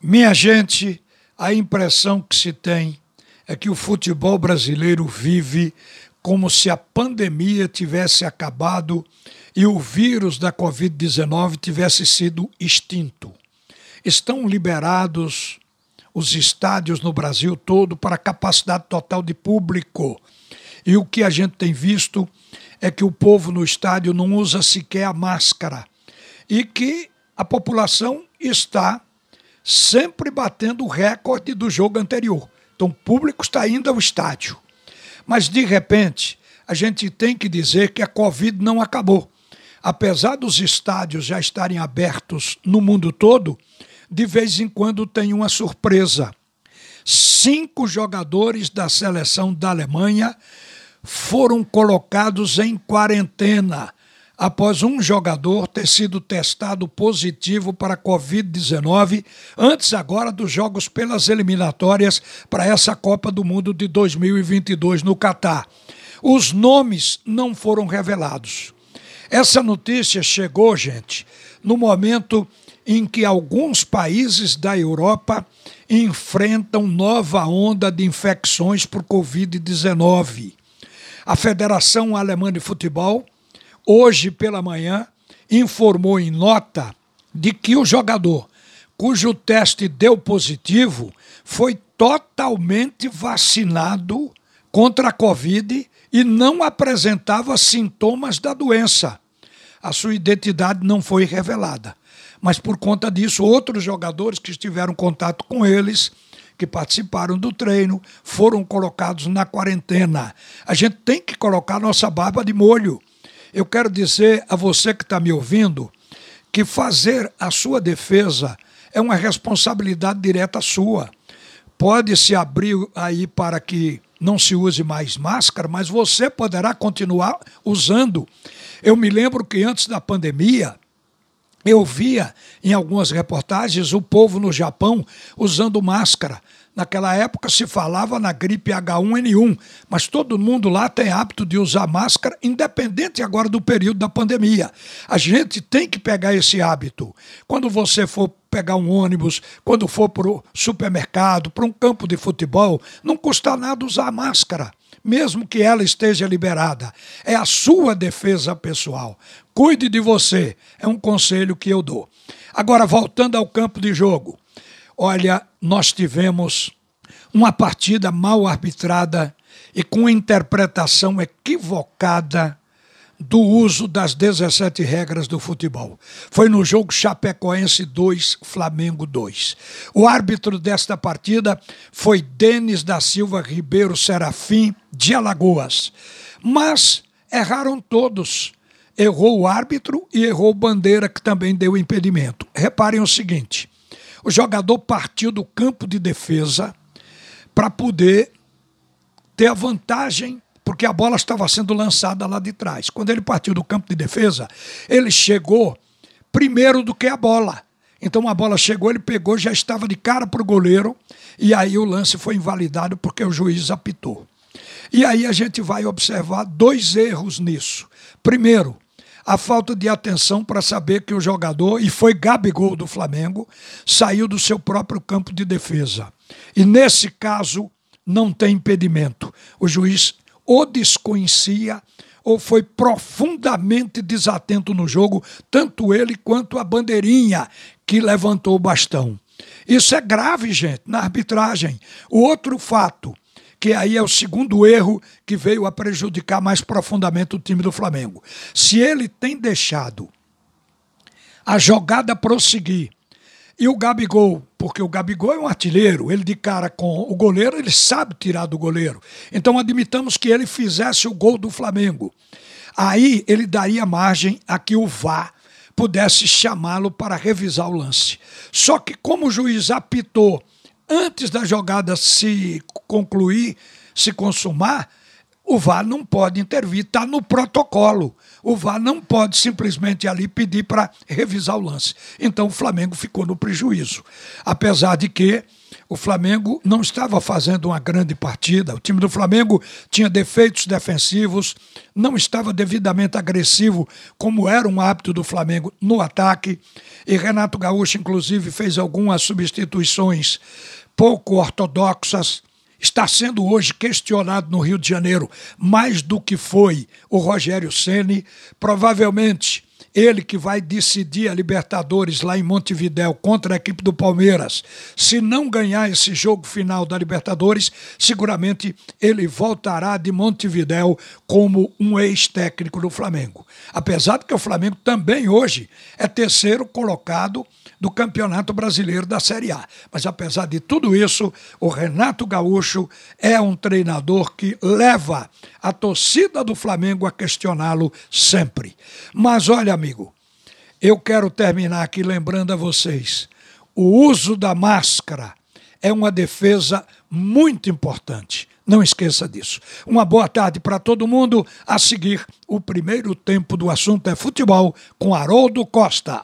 Minha gente, a impressão que se tem é que o futebol brasileiro vive como se a pandemia tivesse acabado e o vírus da Covid-19 tivesse sido extinto. Estão liberados os estádios no Brasil todo para capacidade total de público. E o que a gente tem visto é que o povo no estádio não usa sequer a máscara e que a população está sempre batendo o recorde do jogo anterior. Então, o público está indo ao estádio. Mas, de repente, a gente tem que dizer que a Covid não acabou. Apesar dos estádios já estarem abertos no mundo todo, de vez em quando tem uma surpresa. Cinco jogadores da seleção da Alemanha foram colocados em quarentena após um jogador ter sido testado positivo para a Covid-19, antes agora dos jogos pelas eliminatórias para essa Copa do Mundo de 2022 no Catar. Os nomes não foram revelados. Essa notícia chegou, gente, no momento em que alguns países da Europa enfrentam nova onda de infecções por Covid-19. A Federação Alemã de Futebol hoje pela manhã, informou em nota de que o jogador cujo teste deu positivo foi totalmente vacinado contra a Covid e não apresentava sintomas da doença. A sua identidade não foi revelada. Mas por conta disso, outros jogadores que estiveram em contato com eles, que participaram do treino, foram colocados na quarentena. A gente tem que colocar nossa barba de molho eu quero dizer a você que está me ouvindo que fazer a sua defesa é uma responsabilidade direta sua. Pode se abrir aí para que não se use mais máscara, mas você poderá continuar usando. Eu me lembro que antes da pandemia, eu via em algumas reportagens o povo no Japão usando máscara. Naquela época se falava na gripe H1N1, mas todo mundo lá tem hábito de usar máscara, independente agora do período da pandemia. A gente tem que pegar esse hábito. Quando você for pegar um ônibus, quando for para o supermercado, para um campo de futebol, não custa nada usar máscara, mesmo que ela esteja liberada. É a sua defesa pessoal. Cuide de você, é um conselho que eu dou. Agora, voltando ao campo de jogo. Olha, nós tivemos uma partida mal arbitrada e com interpretação equivocada do uso das 17 regras do futebol. Foi no jogo Chapecoense 2, Flamengo 2. O árbitro desta partida foi Denis da Silva Ribeiro Serafim, de Alagoas. Mas erraram todos. Errou o árbitro e errou Bandeira, que também deu impedimento. Reparem o seguinte: o jogador partiu do campo de defesa para poder ter a vantagem, porque a bola estava sendo lançada lá de trás. Quando ele partiu do campo de defesa, ele chegou primeiro do que a bola. Então a bola chegou, ele pegou, já estava de cara para o goleiro, e aí o lance foi invalidado porque o juiz apitou. E aí a gente vai observar dois erros nisso. Primeiro, a falta de atenção para saber que o jogador, e foi Gabigol do Flamengo, saiu do seu próprio campo de defesa. E nesse caso, não tem impedimento. O juiz ou desconhecia ou foi profundamente desatento no jogo, tanto ele quanto a bandeirinha que levantou o bastão. Isso é grave, gente, na arbitragem. O outro fato que aí é o segundo erro que veio a prejudicar mais profundamente o time do Flamengo. Se ele tem deixado a jogada prosseguir e o Gabigol, porque o Gabigol é um artilheiro, ele de cara com o goleiro, ele sabe tirar do goleiro. Então admitamos que ele fizesse o gol do Flamengo. Aí ele daria margem a que o VAR pudesse chamá-lo para revisar o lance. Só que como o juiz apitou antes da jogada se concluir, se consumar, o VAR não pode intervir, está no protocolo. O VAR não pode simplesmente ali pedir para revisar o lance. Então o Flamengo ficou no prejuízo. Apesar de que o Flamengo não estava fazendo uma grande partida. O time do Flamengo tinha defeitos defensivos, não estava devidamente agressivo, como era um hábito do Flamengo no ataque. E Renato Gaúcho, inclusive, fez algumas substituições pouco ortodoxas está sendo hoje questionado no Rio de Janeiro mais do que foi o Rogério Ceni, provavelmente ele que vai decidir a Libertadores lá em Montevidéu contra a equipe do Palmeiras. Se não ganhar esse jogo final da Libertadores, seguramente ele voltará de Montevidéu como um ex-técnico do Flamengo. Apesar de que o Flamengo também hoje é terceiro colocado do Campeonato Brasileiro da Série A. Mas apesar de tudo isso, o Renato Gaúcho é um treinador que leva a torcida do Flamengo a questioná-lo sempre. Mas olha, amigo, eu quero terminar aqui lembrando a vocês: o uso da máscara é uma defesa muito importante. Não esqueça disso. Uma boa tarde para todo mundo. A seguir, o primeiro tempo do assunto é futebol com Haroldo Costa.